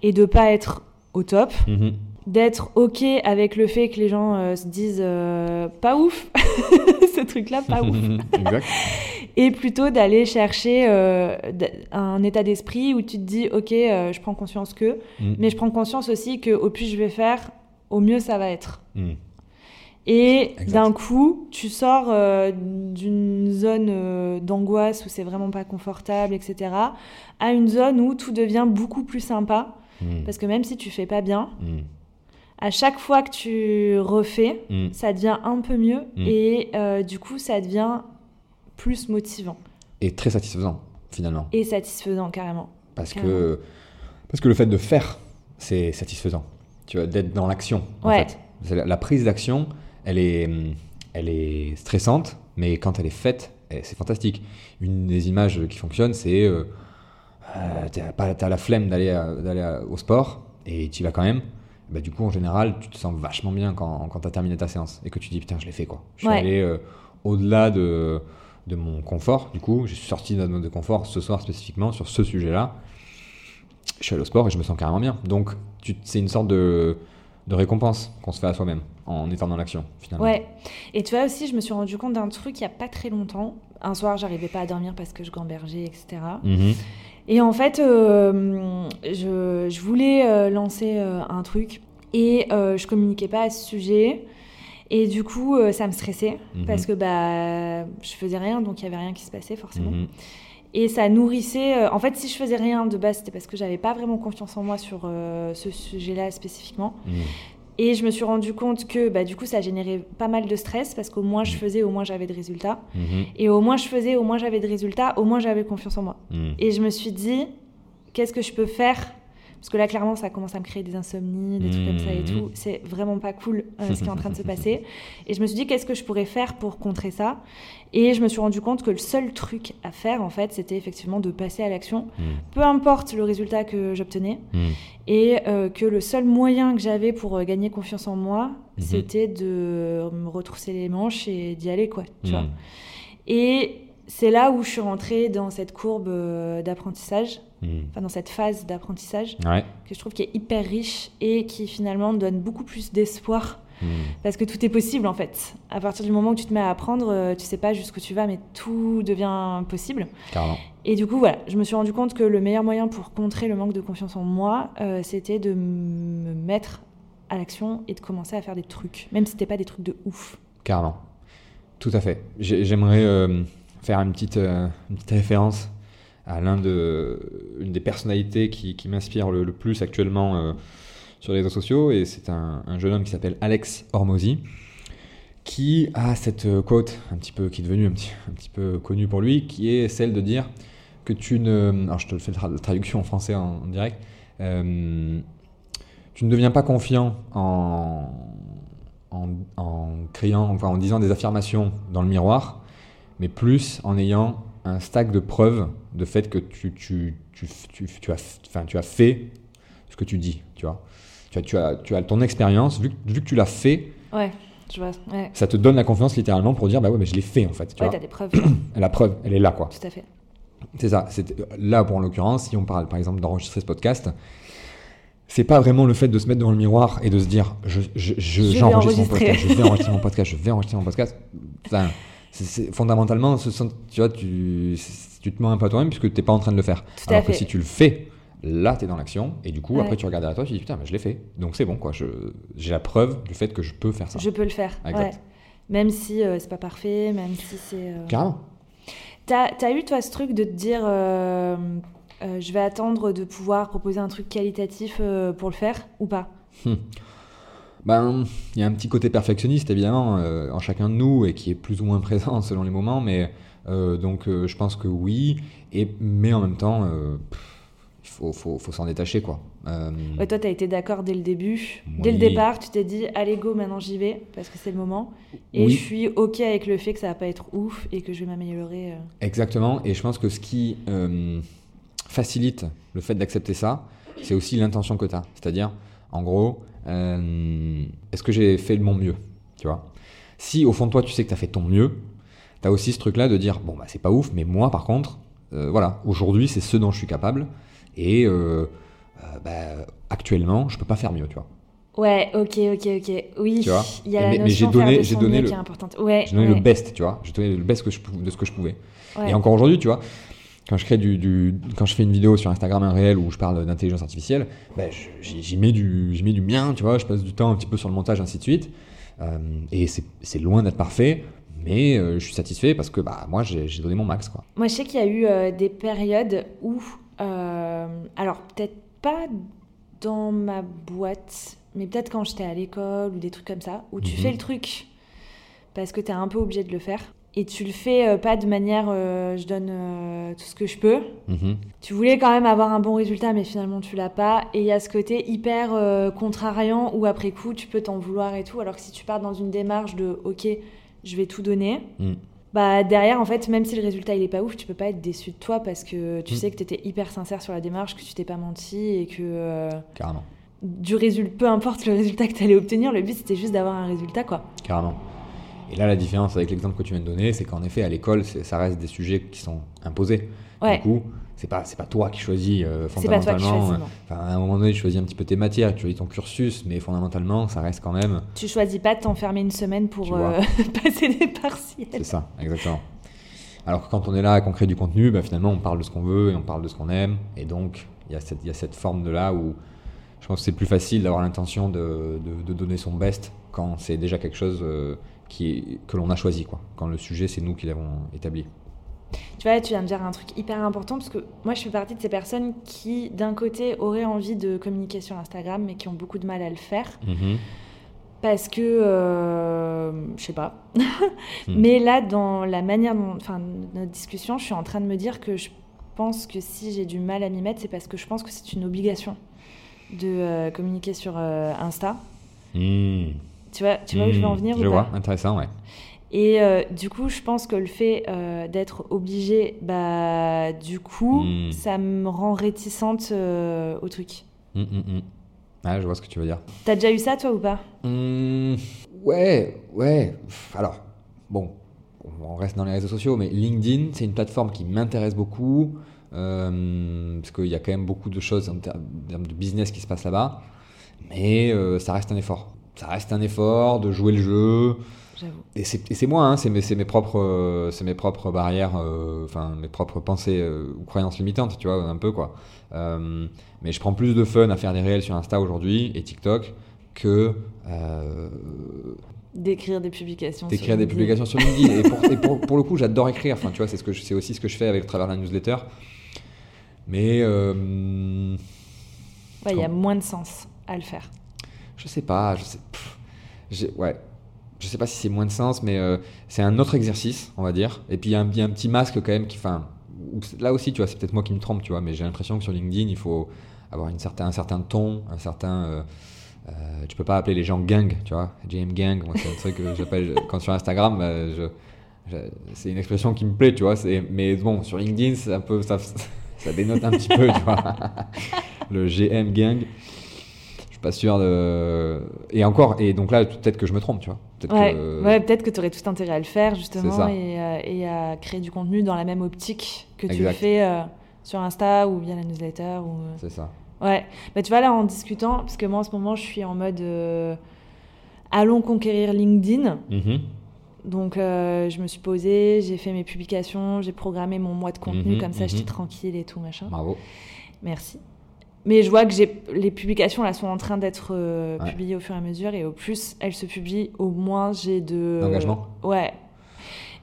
Speaker 1: et de pas être au top,
Speaker 2: Mhm.
Speaker 1: d'être ok avec le fait que les gens euh, se disent euh, pas ouf, [LAUGHS] ce truc-là pas [LAUGHS] ouf,
Speaker 2: exact.
Speaker 1: et plutôt d'aller chercher un état d'esprit où tu te dis ok, je prends conscience que, mais je prends conscience aussi que au plus je vais faire, au mieux ça va être.
Speaker 2: Mhm.
Speaker 1: Et d'un coup, tu sors euh, d'une zone euh, d'angoisse où c'est vraiment pas confortable, etc., à une zone où tout devient beaucoup plus sympa.
Speaker 2: Mhm.
Speaker 1: Parce que même si tu fais pas bien,
Speaker 2: Mhm.
Speaker 1: à chaque fois que tu refais, ça devient un peu mieux et euh, du coup, ça devient plus motivant
Speaker 2: Et très satisfaisant, finalement.
Speaker 1: et satisfaisant carrément.
Speaker 2: Parce
Speaker 1: Carrément.
Speaker 2: que, parce que le fait de faire, c'est satisfaisant. Tu vois, d'être dans l'action, en fait. La, la prise d'action, elle est, hum, elle est stressante, mais quand elle est faite, eh, c'est fantastique. Une des images qui fonctionne, c'est euh, euh, t'as la flemme d'aller au sport et tu y vas quand même. Bah, du coup, en général, tu te sens vachement bien quand, quand tu as terminé ta séance et que tu dis putain, je l'ai fait quoi. Je suis
Speaker 1: Ouais.
Speaker 2: allé euh, au-delà de, de mon confort. Du coup, je suis sorti de ma zone de confort ce soir spécifiquement sur ce sujet-là. Je suis allé au sport et je me sens carrément bien. Donc, c'est une sorte de, de récompense qu'on se fait à soi-même en étant dans l'action finalement.
Speaker 1: Ouais. Et tu vois aussi, je me suis rendu compte d'un truc il y a pas très longtemps. Un soir, j'arrivais pas à dormir parce que je gambergeais, etc.
Speaker 2: Mhm.
Speaker 1: Et en fait, euh, je, je voulais euh, lancer euh, un truc et je communiquais pas à ce sujet. Et du coup, ça me stressait
Speaker 2: Mhm.
Speaker 1: parce que bah, je faisais rien, donc il y avait rien qui se passait forcément.
Speaker 2: Mhm.
Speaker 1: Et ça nourrissait. euh, en fait, si je faisais rien de base, c'était parce que j'avais pas vraiment confiance en moi sur euh, ce sujet-là spécifiquement.
Speaker 2: Mhm.
Speaker 1: Et je me suis rendu compte que bah, du coup, ça générait pas mal de stress parce qu'au moins je
Speaker 2: Mhm.
Speaker 1: faisais, au moins j'avais des résultats.
Speaker 2: Mhm.
Speaker 1: Et au moins je faisais, au moins j'avais des résultats, au moins j'avais confiance en moi. Et je me suis dit, qu'est-ce que je peux faire Parce que là, clairement, ça commence à me créer des insomnies, des trucs comme ça et
Speaker 2: Mhm.
Speaker 1: tout. C'est vraiment pas cool euh, ce qui est en train de se passer. [LAUGHS] Et je me suis dit, qu'est-ce que je pourrais faire pour contrer ça? Et je me suis rendu compte que le seul truc à faire, en fait, c'était effectivement de passer à l'action,
Speaker 2: Mhm.
Speaker 1: peu importe le résultat que j'obtenais.
Speaker 2: Mhm.
Speaker 1: Et euh, que le seul moyen que j'avais pour euh, gagner confiance en moi, c'était de me retrousser les manches et d'y aller, quoi. Tu vois et c'est là où je suis rentrée dans cette courbe d'apprentissage, Enfin dans cette phase d'apprentissage
Speaker 2: Ouais.
Speaker 1: que je trouve qui est hyper riche et qui finalement donne beaucoup plus d'espoir
Speaker 2: Mhm.
Speaker 1: parce que tout est possible en fait. À partir du moment où tu te mets à apprendre, euh, tu sais pas jusqu'où tu vas, mais tout devient possible.
Speaker 2: Carrément.
Speaker 1: Et du coup, voilà, je me suis rendu compte que le meilleur moyen pour contrer le manque de confiance en moi, euh, c'était de me mettre à l'action et de commencer à faire des trucs, même si c'était pas des trucs de ouf.
Speaker 2: Carrément. Tout à fait. J'ai- J'aimerais euh, faire une petite, euh, une petite référence à l'un de, une des personnalités qui, qui m'inspire le, plus actuellement euh, sur les réseaux sociaux, et c'est un, un jeune homme qui s'appelle Alex Hormozy, qui a cette quote un petit peu qui est devenue un petit, un petit peu connue pour lui, qui est celle de dire que tu ne, alors je te fais la traduction en français en, direct, euh, tu ne deviens pas confiant en, en, en criant, enfin en disant des affirmations dans le miroir, mais plus en ayant un stack de preuves de fait que tu, tu, tu, tu, as, enfin, tu as fait ce que tu dis, tu vois. Tu as, tu as, tu as ton expérience, vu, vu que tu l'as fait,
Speaker 1: ouais, je vois, ouais.
Speaker 2: ça te donne la confiance littéralement pour dire bah ouais, mais je l'ai fait en fait.
Speaker 1: Tu ouais, as des preuves. [CLEARS THROAT]
Speaker 2: la preuve, elle est là quoi.
Speaker 1: Tout à fait.
Speaker 2: C'est ça. Là, pour en l'occurrence, si on parle par exemple d'enregistrer ce podcast, c'est pas vraiment le fait de se mettre devant le miroir et de se dire je, je, je, j'enregistre mon podcast, je vais enregistrer mon podcast, je vais enregistrer mon podcast. Enfin, c'est, fondamentalement, tu vois, tu, tu te mens un peu à toi-même puisque tu n'es pas en train de le faire.
Speaker 1: Tout
Speaker 2: Alors
Speaker 1: que
Speaker 2: si tu le fais, là, tu es dans l'action et du coup, ouais. après, tu regardes derrière toi, tu dis putain, mais je l'ai fait. Donc c'est bon, quoi. J'ai la preuve du fait que je peux faire ça.
Speaker 1: Je peux le faire. Ouais. Même si euh, c'est pas parfait, même si c'est. Euh...
Speaker 2: Carrément.
Speaker 1: T'as, as eu, toi, ce truc de te dire. Euh, euh, je vais attendre de pouvoir proposer un truc qualitatif euh, pour le faire ou pas?
Speaker 2: Hmm. Ben, il y a un petit côté perfectionniste évidemment euh, en chacun de nous et qui est plus ou moins présent [LAUGHS] selon les moments, mais euh, donc euh, je pense que oui, et mais en même temps, il faut, faut, faut s'en détacher quoi.
Speaker 1: Ouais, toi, tu as été d'accord dès le début, oui. dès le départ, tu t'es dit allez go, maintenant j'y vais parce que c'est le moment, et oui. je suis ok avec le fait que ça va pas être ouf et que je vais m'améliorer.
Speaker 2: Exactement, et je pense que ce qui facilite le fait d'accepter ça, c'est aussi l'intention que tu as. C'est-à-dire, en gros, euh, est-ce que j'ai fait de mon mieux Tu vois? Si au fond de toi, tu sais que tu as fait ton mieux, tu as aussi ce truc-là de dire, bon, bah, c'est pas ouf, mais moi, par contre, euh, voilà, aujourd'hui, c'est ce dont je suis capable, et euh, bah, actuellement, je peux pas faire mieux, tu vois.
Speaker 1: Ouais, ok, ok, ok. Oui, il y a la
Speaker 2: mais,
Speaker 1: notion
Speaker 2: mais j'ai donné,
Speaker 1: j'ai
Speaker 2: donné, le,
Speaker 1: qui est importante. Ouais,
Speaker 2: j'ai donné
Speaker 1: ouais.
Speaker 2: le best, tu vois? J'ai donné le best que je, de ce que je pouvais.
Speaker 1: Ouais.
Speaker 2: Et encore aujourd'hui, tu vois, quand je crée du, du, quand je fais une vidéo sur Instagram un réel où je parle d'intelligence artificielle, ben j'y mets du j'y mets du mien, tu vois, je passe du temps un petit peu sur le montage ainsi de suite. Euh, et c'est loin d'être parfait, mais euh, je suis satisfait parce que bah moi j'ai donné mon max quoi.
Speaker 1: Moi je sais qu'il y a eu euh, des périodes où alors peut-être pas dans ma boîte, mais peut-être quand j'étais à l'école ou des trucs comme ça où tu
Speaker 2: Mhm.
Speaker 1: fais le truc parce que tu es un peu obligé de le faire et tu le fais euh, pas de manière euh, je donne euh, tout ce que je peux.
Speaker 2: Mhm.
Speaker 1: Tu voulais quand même avoir un bon résultat, mais finalement tu l'as pas. Et il y a ce côté hyper contrariant où après coup tu peux t'en vouloir et tout. Alors que si tu pars dans une démarche de ok, je vais tout donner,
Speaker 2: Mm.
Speaker 1: bah derrière en fait, même si le résultat il est pas ouf, tu peux pas être déçu de toi parce que tu
Speaker 2: Mm.
Speaker 1: sais que tu étais hyper sincère sur la démarche, que tu t'es pas menti et que
Speaker 2: Carrément,
Speaker 1: du résultat, peu importe le résultat que tu allais obtenir, le but c'était juste d'avoir un résultat quoi.
Speaker 2: carrément. Et là, la différence avec l'exemple que tu viens de donner, c'est qu'en effet, à l'école, ça reste des sujets qui sont imposés.
Speaker 1: Ouais.
Speaker 2: Du coup, c'est pas, c'est pas toi qui choisis euh,
Speaker 1: C'est pas toi qui
Speaker 2: fondamentalement.
Speaker 1: choisis,
Speaker 2: euh. Enfin, à un moment donné, tu choisis un petit peu tes matières, tu choisis ton cursus, mais fondamentalement, ça reste quand même.
Speaker 1: Tu choisis pas de t'enfermer une semaine pour euh, [LAUGHS] passer des partiels.
Speaker 2: C'est ça, exactement. Alors que quand on est là et qu'on crée du contenu, bah, finalement, on parle de ce qu'on veut et on parle de ce qu'on aime. Et donc, il y, a cette- il y a cette forme de là où je pense que c'est plus facile d'avoir l'intention de, de- de donner son best quand c'est déjà quelque chose euh, qui est- que l'on a choisi. Quoi. Quand le sujet, c'est nous qui l'avons établi.
Speaker 1: Tu vois, tu viens de dire un truc hyper important parce que moi, je fais partie de ces personnes qui, d'un côté, auraient envie de communiquer sur Instagram, mais qui ont beaucoup de mal à le faire parce que, euh, je sais pas. [LAUGHS]
Speaker 2: Hmm.
Speaker 1: Mais là, dans la manière dont, enfin, notre discussion, je suis en train de me dire que je pense que si j'ai du mal à m'y mettre, c'est parce que je pense que c'est une obligation de euh, communiquer sur euh, Insta.
Speaker 2: Hmm.
Speaker 1: Tu vois, tu vois où je veux en venir
Speaker 2: Je
Speaker 1: ou
Speaker 2: vois,
Speaker 1: pas
Speaker 2: intéressant, ouais.
Speaker 1: Et euh, du coup, je pense que le fait euh, d'être obligé, bah, du coup,
Speaker 2: Mm.
Speaker 1: ça me rend réticente euh, au truc.
Speaker 2: Hmm, hmm, hmm. Ah, je vois ce que tu veux dire.
Speaker 1: T'as déjà eu ça, toi, ou pas?
Speaker 2: Hmm, ouais, ouais. Alors, bon, on reste dans les réseaux sociaux, mais LinkedIn, c'est une plateforme qui m'intéresse beaucoup, parce qu'il y a quand même beaucoup de choses en ter- en termes de business qui se passent là-bas, mais ça reste un effort. Ça reste un effort de jouer le jeu, et c'est moi, hein, c'est mes, c'est mes, propres, euh, c'est mes propres barrières, euh, enfin mes propres pensées euh, ou croyances limitantes, tu vois, un peu quoi. Euh, mais je prends plus de fun à faire des réels sur Insta aujourd'hui et TikTok que
Speaker 1: D'écrire des publications.
Speaker 2: d'écrire des publications sur LinkedIn. et pour, et pour, pour le coup, j'adore écrire. Enfin, tu vois, c'est ce que c'est aussi ce que je fais avec le travers de la newsletter. Mais
Speaker 1: Ouais, il y a moins de sens à le faire.
Speaker 2: Je sais pas, je sais. ouais. je sais pas si c'est moins de sens, mais euh, c'est un autre exercice, on va dire. Et puis il y, a un petit masque quand même qui, enfin, là aussi, tu vois, c'est peut-être moi qui me trompe, tu vois, mais j'ai l'impression que sur LinkedIn, il faut avoir une certain, un certain ton, un certain. Euh, euh, tu peux pas appeler les gens gang, tu vois, JM gang, c'est un truc que j'appelle quand sur Instagram, bah, c'est une expression qui me plaît, tu vois. Mais bon, sur LinkedIn, c'est un peu, ça, ça dénote un petit peu, tu vois. [LAUGHS] Le GM gang pas sûr de. Et encore, et donc là, peut-être que je me trompe, tu vois.
Speaker 1: Peut-être ouais, que... ouais peut-être que tu aurais tout intérêt à le faire, justement, et, euh, et, à créer du contenu dans la même optique que tu le fais euh, sur Insta ou via la newsletter. Ou... Euh.
Speaker 2: C'est ça.
Speaker 1: Ouais, bah, tu vois, là, en discutant, parce que moi, en ce moment, je suis en mode allons conquérir LinkedIn. Mm-hmm. Donc, je me suis posée, j'ai fait mes publications, j'ai programmé mon mois de contenu, mm-hmm, comme ça, j'étais mm-hmm. tranquille et tout, machin.
Speaker 2: Bravo.
Speaker 1: Merci. Mais je vois que les publications là sont en train d'être euh, publiées au fur et à mesure et au plus elles se publient, au moins j'ai de
Speaker 2: d'engagement.
Speaker 1: Ouais.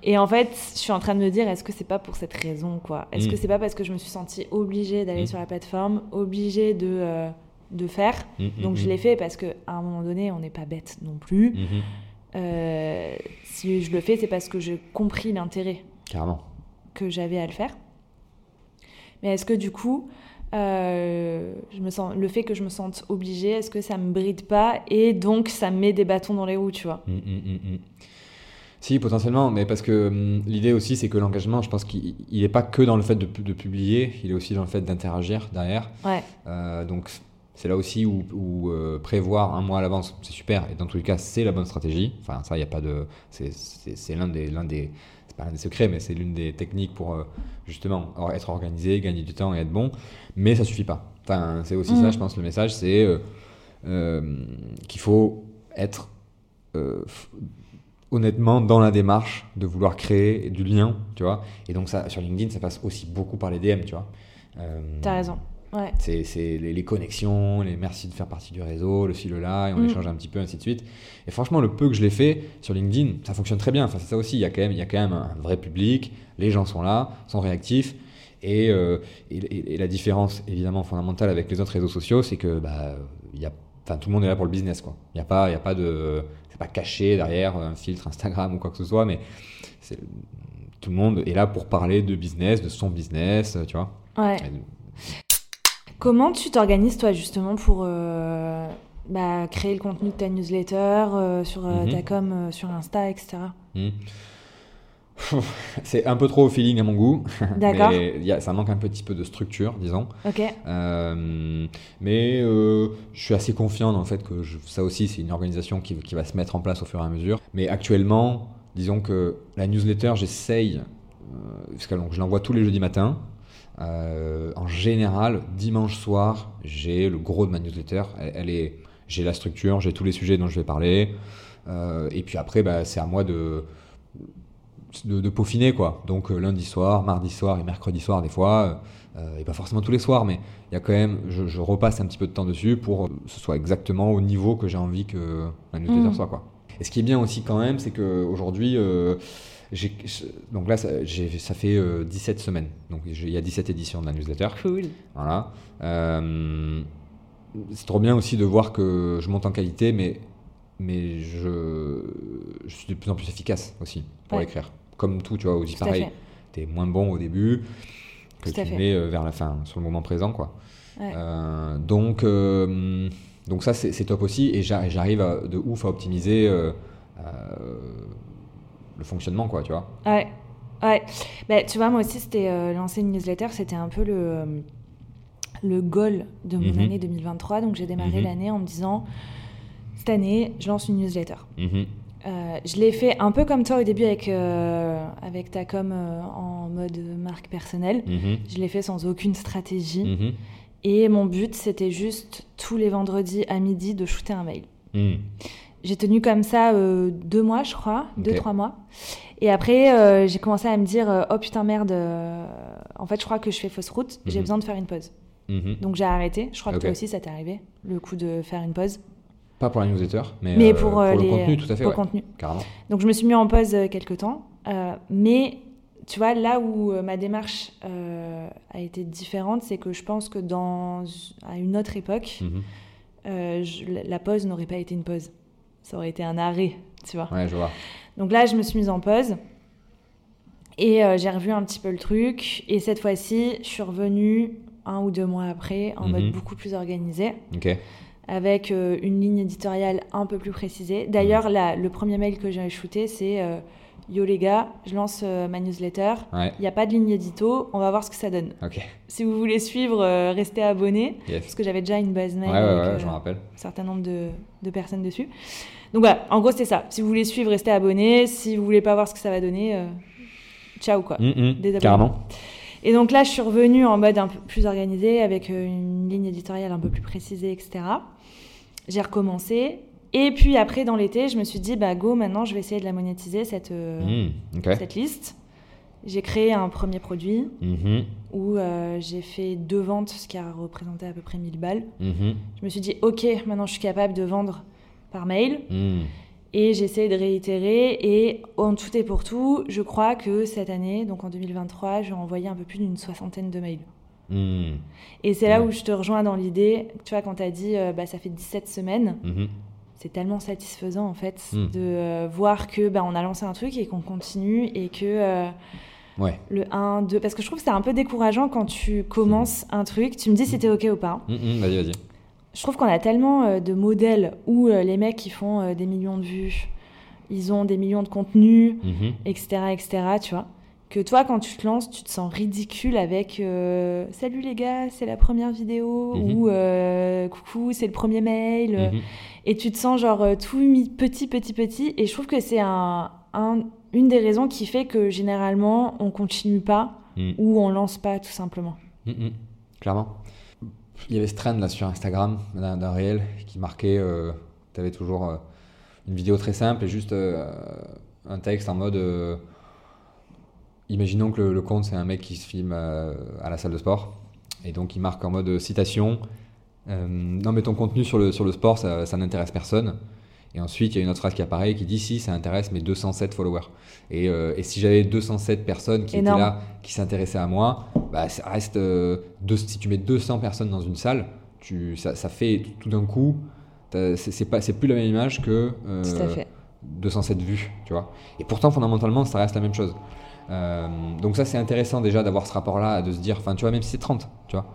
Speaker 1: Et en fait, je suis en train de me dire, est-ce que c'est pas pour cette raison, quoi? Est-ce que mm. c'est pas parce que je me suis sentie obligée d'aller mm. sur la plateforme, obligée de euh, de faire? Mm, Donc je l'ai fait parce que à un moment donné, on n'est pas bête non plus. Euh, si je le fais, c'est parce que j'ai compris l'intérêt.
Speaker 2: Carrément.
Speaker 1: Que j'avais à le faire. Mais est-ce que du coup, euh, je me sens, le fait que je me sente obligée, est-ce que ça me bride pas et donc ça me met des bâtons dans les roues, tu vois hum, hum,
Speaker 2: hum, Si, potentiellement, mais parce que l'idée aussi, c'est que l'engagement, je pense qu'il n'est pas que dans le fait de, de, publier, il est aussi dans le fait d'interagir derrière.
Speaker 1: Ouais.
Speaker 2: Euh, donc c'est là aussi où, euh, prévoir un mois à l'avance, c'est super, et dans tous les cas, c'est la bonne stratégie. Enfin, ça, il n'y a pas de. C'est l'un des, l'un des pas un des secrets, mais c'est l'une des techniques pour euh, justement être organisé, gagner du temps et être bon. Mais ça suffit pas. Enfin, c'est aussi ça, mm. je pense, le message, c'est euh, euh, qu'il faut être honnêtement dans la démarche de vouloir créer du lien, tu vois. Et donc ça, sur LinkedIn, ça passe aussi beaucoup par les DM, tu vois.
Speaker 1: T'as raison.
Speaker 2: C'est les, connexions, les merci de faire partie du réseau, le fil là, et on mm. échange un petit peu, ainsi de suite. Et franchement, le peu que je l'ai fait sur LinkedIn, ça fonctionne très bien. Enfin, c'est ça aussi, il y, a quand même, il y a quand même un vrai public, les gens sont là, sont réactifs. Et, euh, et, la différence évidemment fondamentale avec les autres réseaux sociaux, c'est que bah, y a, tout le monde est là pour le business. Il n'y a, pas, y a pas de. C'est pas caché derrière un filtre Instagram ou quoi que ce soit, mais tout le monde est là pour parler de business, de son business, tu vois.
Speaker 1: Ouais. Comment tu t'organises toi justement pour euh, bah, créer le contenu de ta newsletter, euh, sur euh, mhm. ta com, sur Insta, etc. Mhm.
Speaker 2: C'est un peu trop au feeling à mon goût.
Speaker 1: D'accord.
Speaker 2: ça manque un petit peu de structure, disons.
Speaker 1: Ok.
Speaker 2: mais je suis assez confiant dans le fait que ça aussi, c'est une organisation qui, qui, va se mettre en place au fur et à mesure. Mais actuellement, disons que la newsletter, j'essaye, parce que je l'envoie tous les jeudis matins. Euh, en général, dimanche soir, j'ai le gros de ma newsletter. Elle, est, j'ai la structure, j'ai tous les sujets dont je vais parler. Euh, et puis après, bah, c'est à moi de, de, peaufiner. Quoi. Donc euh, lundi soir, mardi soir et mercredi soir, des fois, et pas forcément tous les soirs, mais il y a quand même, je, repasse un petit peu de temps dessus pour que ce soit exactement au niveau que j'ai envie que ma newsletter mmh. soit. Quoi. Et ce qui est bien aussi quand même, c'est qu'aujourd'hui, donc là, ça, ça fait 17 euh, semaines. Donc il y a 17 éditions de la newsletter.
Speaker 1: Cool.
Speaker 2: Voilà. Euh, c'est trop bien aussi de voir que je monte en qualité, mais, mais je, je suis de plus en plus efficace aussi pour écrire. Comme tout, tu vois, aussi pareil. Tu es moins bon au début que tu mets euh, vers la fin, sur le moment présent, quoi. donc, donc ça, c'est top aussi. Et j'arrive de ouf à optimiser le fonctionnement, quoi, tu vois.
Speaker 1: Ouais, ouais. Bah, tu vois, moi aussi, c'était euh, lancer une newsletter, c'était un peu le, euh, le goal de mon mhm. année 2023. Donc, j'ai démarré mhm. l'année en me disant, cette année, je lance une newsletter. Mhm. Euh, je l'ai fait un peu comme toi au début avec, avec ta com en mode marque personnelle. Je l'ai fait sans aucune stratégie. Et mon but, c'était juste tous les vendredis à midi de shooter un mail. J'ai tenu comme ça euh, deux mois, je crois, deux, trois mois. Et après, euh, j'ai commencé à me dire, euh, oh putain, merde, en fait, je crois que je fais fausse route, j'ai mhm. besoin de faire une pause. Mhm. Donc j'ai arrêté. Je crois que toi aussi, ça t'est arrivé, le coup de faire une pause.
Speaker 2: Pas pour la newsletter, mais, pour, le contenu, tout à fait.
Speaker 1: Pour contenu. Donc je me suis mis en pause quelques temps. mais tu vois, là où ma démarche a été différente, c'est que je pense que dans, à une autre époque, mhm. la pause n'aurait pas été une pause ça aurait été un arrêt tu vois.
Speaker 2: Ouais, je vois.
Speaker 1: Donc là, je me suis mise en pause. Et euh, j'ai revu un petit peu le truc. Et cette fois-ci, je suis revenue un ou deux mois après en mode
Speaker 2: Mhm.
Speaker 1: beaucoup plus organisé,
Speaker 2: Ok.
Speaker 1: avec euh, une ligne éditoriale un peu plus précisée. D'ailleurs, là, le premier mail que j'ai shooté, c'est euh, Yo les gars, je lance euh, ma newsletter.
Speaker 2: Ouais.
Speaker 1: Il n'y a pas de ligne édito, on va voir ce que ça donne. Si vous voulez suivre, euh, restez abonnés.
Speaker 2: Yes.
Speaker 1: Parce que j'avais déjà une base
Speaker 2: Ouais,
Speaker 1: mail
Speaker 2: ouais,
Speaker 1: avec
Speaker 2: ouais,
Speaker 1: euh,
Speaker 2: rappelle.
Speaker 1: un certain nombre de, de personnes dessus. Donc voilà, en gros, c'est ça. Si vous voulez suivre, restez abonnés. Si vous voulez pas voir ce que ça va donner, ciao quoi.
Speaker 2: Mm, mm,
Speaker 1: Désabonnement.
Speaker 2: carrément.
Speaker 1: Et donc là, je suis revenue en mode un peu plus organisé, avec une ligne éditoriale un peu plus précisée, etc. J'ai recommencé. Et puis après, dans l'été, je me suis dit, bah go, maintenant, je vais essayer de la monétiser, cette, euh,
Speaker 2: Mm, ok.
Speaker 1: cette liste. J'ai créé un premier produit
Speaker 2: Mhm,
Speaker 1: où euh, j'ai fait deux ventes, ce qui a représenté à peu près 1000 balles.
Speaker 2: mhm,
Speaker 1: Je me suis dit, ok, maintenant je suis capable de vendre par mail.
Speaker 2: mm.
Speaker 1: Et j'ai essayé de réitérer. Et en tout et pour tout, je crois que cette année, donc en 2023, j'ai envoyé un peu plus d'une soixantaine de mails.
Speaker 2: Mm,
Speaker 1: Et c'est là où je te rejoins dans l'idée, tu vois, quand tu as dit, euh, bah, ça fait 17 semaines,
Speaker 2: mhm.
Speaker 1: C'est tellement satisfaisant en fait
Speaker 2: Mm.
Speaker 1: de euh, voir que bah, on a lancé un truc et qu'on continue et que euh,
Speaker 2: Ouais.
Speaker 1: le 1, 2, parce que je trouve que c'est un peu décourageant quand tu commences un truc, tu me dis si t'es ok ou pas.
Speaker 2: Vas-y, vas-y.
Speaker 1: Je trouve qu'on a tellement euh, de modèles où les mecs qui font des millions de vues, ils ont des millions de contenus, etc., etc., tu vois. Que toi, quand tu te lances, tu te sens ridicule avec Salut les gars, c'est la première vidéo, ou Coucou, c'est le premier mail. Euh. Et tu te sens genre euh, tout petit, petit, petit. Et je trouve que c'est un, un- une des raisons qui fait que généralement, on continue pas
Speaker 2: Mm.
Speaker 1: ou on lance pas tout simplement.
Speaker 2: Mm, mm. Clairement. Il y avait ce trend là sur Instagram d'un réel qui marquait. tu avais toujours euh, une vidéo très simple et juste euh, un texte en mode. euh, imaginons que le, le compte c'est un mec qui se filme euh, à la salle de sport et donc il marque en mode euh, citation. Euh, non mais ton contenu sur le, sur le sport ça, ça n'intéresse personne. Et ensuite il y a une autre phrase qui apparaît qui dit si ça intéresse mes 207 followers. Et, euh, et si j'avais 207 personnes qui
Speaker 1: Énorme.
Speaker 2: étaient là, qui s'intéressaient à moi, bah, ça reste. euh, deux- si tu mets 200 personnes dans une salle, tu, ça, ça fait tout, d'un coup. C'est c'est pas, c'est plus la même image que euh,
Speaker 1: Tout à fait.
Speaker 2: 207 vues, tu vois. Et pourtant, fondamentalement, ça reste la même chose. Donc ça, c'est intéressant déjà d'avoir ce rapport-là, de se dire, enfin, tu vois, même si c'est 30, tu vois.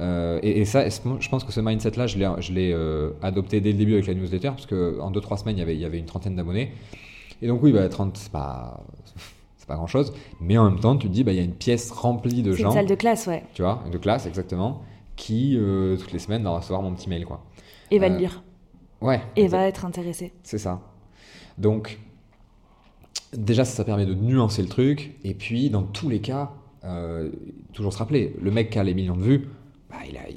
Speaker 2: Euh, et, et ça, je pense que ce mindset-là, je l'ai, euh, adopté dès le début avec la newsletter, parce qu'en 2-3 semaines, il y, avait, il y avait une trentaine d'abonnés. Et donc oui, bah, 30, c'est pas, pas grand-chose. Mais en même temps, tu te dis, bah, il y a une pièce remplie de gens
Speaker 1: une salle de classe, ouais.
Speaker 2: tu vois, de classe exactement, qui euh, toutes les semaines va recevoir mon petit mail, quoi.
Speaker 1: Et va
Speaker 2: Euh,
Speaker 1: le lire.
Speaker 2: Ouais.
Speaker 1: Et
Speaker 2: exact-
Speaker 1: va être intéressé.
Speaker 2: C'est ça. Donc, déjà, ça, ça permet de nuancer le truc, et puis dans tous les cas, euh, toujours se rappeler, le mec qui a les millions de vues,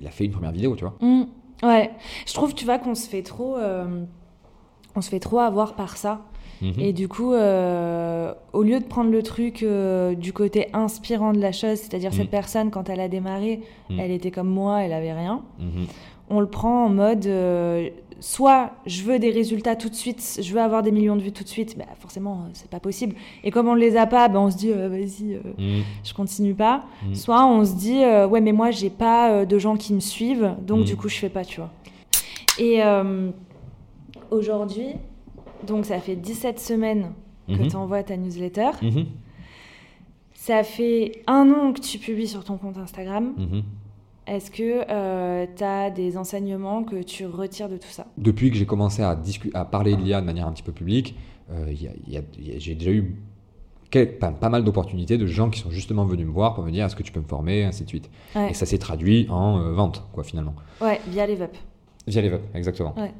Speaker 2: il, a, fait une première vidéo, tu vois.
Speaker 1: Mm. Ouais. Je trouve, tu vois, qu'on se fait trop. euh, On se fait trop avoir par ça.
Speaker 2: Mhm.
Speaker 1: Et du coup, euh, au lieu de prendre le truc euh, du côté inspirant de la chose, c'est-à-dire cette personne, quand elle a démarré,
Speaker 2: Mm.
Speaker 1: elle était comme moi, elle avait rien,
Speaker 2: Mhm.
Speaker 1: on le prend en mode soit je veux des résultats tout de suite, je veux avoir des millions de vues tout de suite, bah forcément, euh, c'est pas possible. Et comme on les a pas, bah, on se dit, euh, vas-y, euh,
Speaker 2: Mhm.
Speaker 1: je continue pas.
Speaker 2: Mm.
Speaker 1: Soit on se dit, euh, ouais, mais moi, j'ai pas de gens qui me suivent, donc
Speaker 2: Mm.
Speaker 1: du coup, je fais pas, tu vois. Et aujourd'hui, donc ça fait 17 semaines que
Speaker 2: Mhm.
Speaker 1: tu envoies ta newsletter.
Speaker 2: Mhm.
Speaker 1: Ça fait un an que tu publies sur ton compte Instagram. Est-ce que tu as des enseignements que tu retires de tout ça?
Speaker 2: Depuis que j'ai commencé à, à parler de l'IA de manière un petit peu publique, euh, j'ai déjà eu quel- pas, pas mal d'opportunités de gens qui sont justement venus me voir pour me dire est-ce que tu peux me former, ainsi de suite.
Speaker 1: Ouais.
Speaker 2: Et ça s'est traduit en euh, vente, quoi, finalement.
Speaker 1: Ouais, via les.
Speaker 2: Via les exactement.
Speaker 1: Ouais.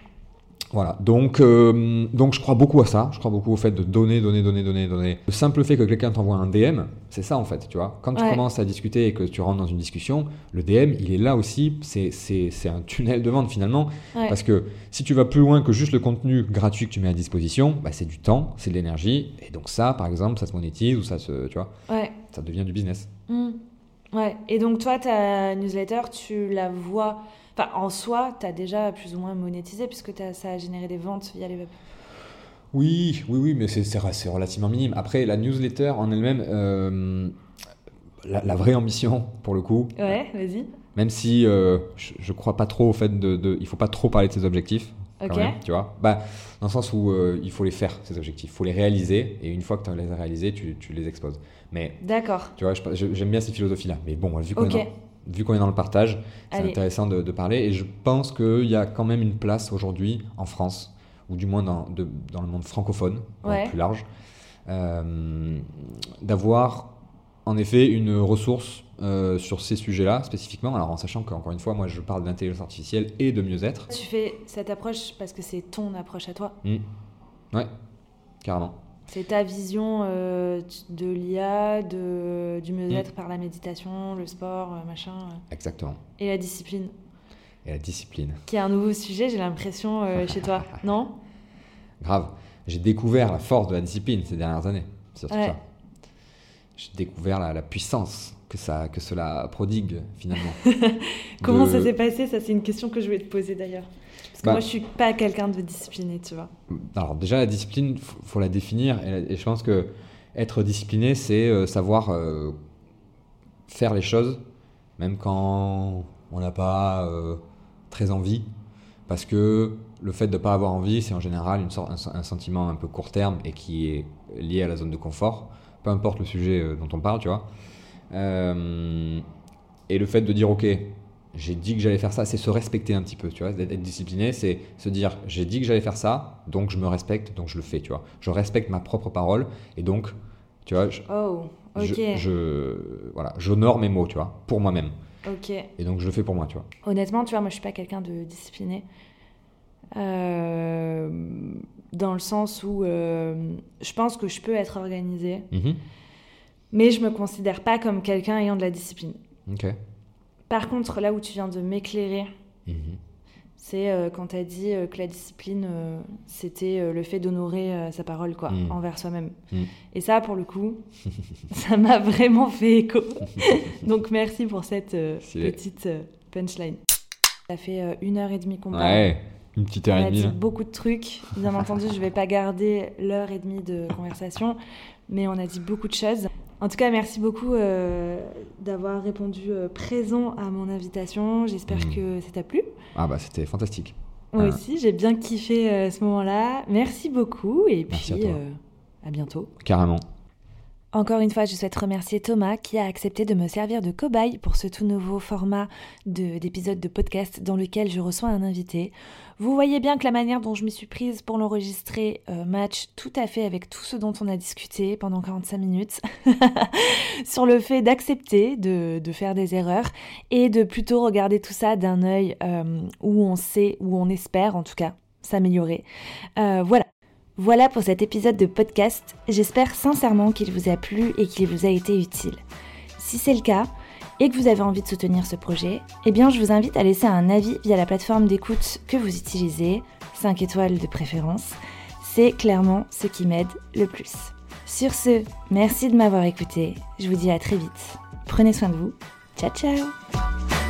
Speaker 2: Voilà, donc, euh, donc je crois beaucoup à ça, je crois beaucoup au fait de donner, donner, donner, donner, donner. Le simple fait que quelqu'un t'envoie un DM, c'est ça en fait, tu vois. Quand tu commences à discuter et que tu rentres dans une discussion, le DM, il est là aussi, c'est- un tunnel de vente finalement.
Speaker 1: Ouais.
Speaker 2: Parce que si tu vas plus loin que juste le contenu gratuit que tu mets à disposition, bah, c'est du temps, c'est de l'énergie. Et donc ça, par exemple, ça se monétise ou ça se, tu vois,
Speaker 1: Ouais.
Speaker 2: ça devient du business.
Speaker 1: Mm. Ouais. Et donc, toi, ta newsletter, tu la vois. Enfin, en soi, tu as déjà plus ou moins monétisé puisque t'as- ça a généré des ventes via les VUP.
Speaker 2: Oui, oui, oui, mais c'est- relativement minime. Après, la newsletter en elle-même, euh, la, la vraie ambition, pour le coup,
Speaker 1: Ouais, vas-y.
Speaker 2: même si euh, je, je crois pas trop au fait de, de- Il faut pas trop parler de ses objectifs. Quand même, tu vois. Bah, dans le sens où euh, il faut les faire, ces objectifs. Il faut les réaliser, et une fois que tu les as réalisés, tu, tu les exposes. Mais,
Speaker 1: D'accord.
Speaker 2: tu vois, j'aime bien ces philosophies-là. Mais bon, vu qu'on est, dans- est le partage, c'est intéressant de, de parler. Et je pense qu'il y a quand même une place aujourd'hui en France, ou du moins dans, de- dans le monde francophone,
Speaker 1: Ouais.
Speaker 2: plus large, euh, d'avoir en effet une ressource euh, sur ces sujets-là spécifiquement. Alors en sachant qu'encore une fois, moi je parle d'intelligence artificielle et de mieux-être.
Speaker 1: Tu fais cette approche parce que c'est ton approche à toi.
Speaker 2: Mm. Ouais, carrément.
Speaker 1: C'est ta vision euh, de l'IA, de, du mieux-être par la méditation, le sport, euh, machin,
Speaker 2: Exactement.
Speaker 1: et la discipline.
Speaker 2: Et la discipline.
Speaker 1: Qui est un nouveau sujet, j'ai l'impression, euh, [LAUGHS] chez toi. Non?
Speaker 2: Grave. J'ai découvert la force de la discipline ces dernières années. C'est surtout
Speaker 1: Ouais.
Speaker 2: ça. J'ai découvert la, la puissance que, ça, que cela prodigue finalement. [LAUGHS]
Speaker 1: Comment
Speaker 2: De-
Speaker 1: ça s'est passé? Ça, c'est une question que je voulais te poser d'ailleurs. Parce que
Speaker 2: Bah-
Speaker 1: moi, je suis pas quelqu'un de discipliné, tu vois.
Speaker 2: Alors déjà la discipline, faut, faut la définir et, et je pense que être discipliné, c'est euh, savoir euh, faire les choses même quand on n'a pas euh, très envie, parce que le fait de ne pas avoir envie, c'est en général une sorte, un, un sentiment un peu court terme et qui est lié à la zone de confort, peu importe le sujet euh, dont on parle, tu vois. Euh, et le fait de dire ok, j'ai dit que j'allais faire ça, c'est se respecter un petit peu, tu vois. D'être être discipliné, c'est se dire j'ai dit que j'allais faire ça, donc je me respecte, donc je le fais, tu vois. Je respecte ma propre parole et donc, tu vois, je,
Speaker 1: Oh,
Speaker 2: je- voilà, j'honore mes mots, tu vois, pour moi-même.
Speaker 1: Ok.
Speaker 2: Et donc je le fais pour moi, tu vois.
Speaker 1: Honnêtement, tu vois, moi, je suis pas quelqu'un de discipliné. Euh, dans le sens où euh, je pense que je peux être organisée,
Speaker 2: Mhm.
Speaker 1: mais je me considère pas comme quelqu'un ayant de la discipline. Par contre, là où tu viens de m'éclairer,
Speaker 2: Mhm.
Speaker 1: c'est euh, quand tu as dit que la discipline, c'était le fait d'honorer sa parole, quoi,
Speaker 2: Mm.
Speaker 1: envers soi-même. Et ça, pour le coup, [LAUGHS] ça m'a vraiment fait écho. [LAUGHS] Donc, merci pour cette petite punchline. Ça fait une heure et demie qu'on parle.
Speaker 2: Une petite heure
Speaker 1: On
Speaker 2: et
Speaker 1: a
Speaker 2: demie.
Speaker 1: dit
Speaker 2: là.
Speaker 1: beaucoup de trucs. Bien entendu, je vais pas garder l'heure et demie de conversation, mais on a dit beaucoup de choses. En tout cas, merci beaucoup euh, d'avoir répondu euh, présent à mon invitation. J'espère
Speaker 2: Mm.
Speaker 1: que ça t'a plu.
Speaker 2: Ah bah c'était fantastique.
Speaker 1: Moi aussi, j'ai bien kiffé euh, ce moment-là. Merci beaucoup et
Speaker 2: Merci
Speaker 1: puis
Speaker 2: à
Speaker 1: à bientôt.
Speaker 2: Carrément.
Speaker 1: Encore une fois, je souhaite remercier Thomas qui a accepté de me servir de cobaye pour ce tout nouveau format de- d'épisode de, podcast dans lequel je reçois un invité. Vous voyez bien que la manière dont je m'y suis prise pour l'enregistrer euh, match tout à fait avec tout ce dont on a discuté pendant 45 minutes [LAUGHS] sur le fait d'accepter de, de faire des erreurs et de plutôt regarder tout ça d'un œil euh, où on sait, où on espère en tout cas s'améliorer. Euh, voilà. Voilà pour cet épisode de podcast. J'espère sincèrement qu'il vous a plu et qu'il vous a été utile. Si c'est le cas et que vous avez envie de soutenir ce projet, eh bien je vous invite à laisser un avis via la plateforme d'écoute que vous utilisez, 5 étoiles de préférence. C'est clairement ce qui m'aide le plus. Sur ce, merci de m'avoir écouté. Je vous dis à très vite. Prenez soin de vous. Ciao ciao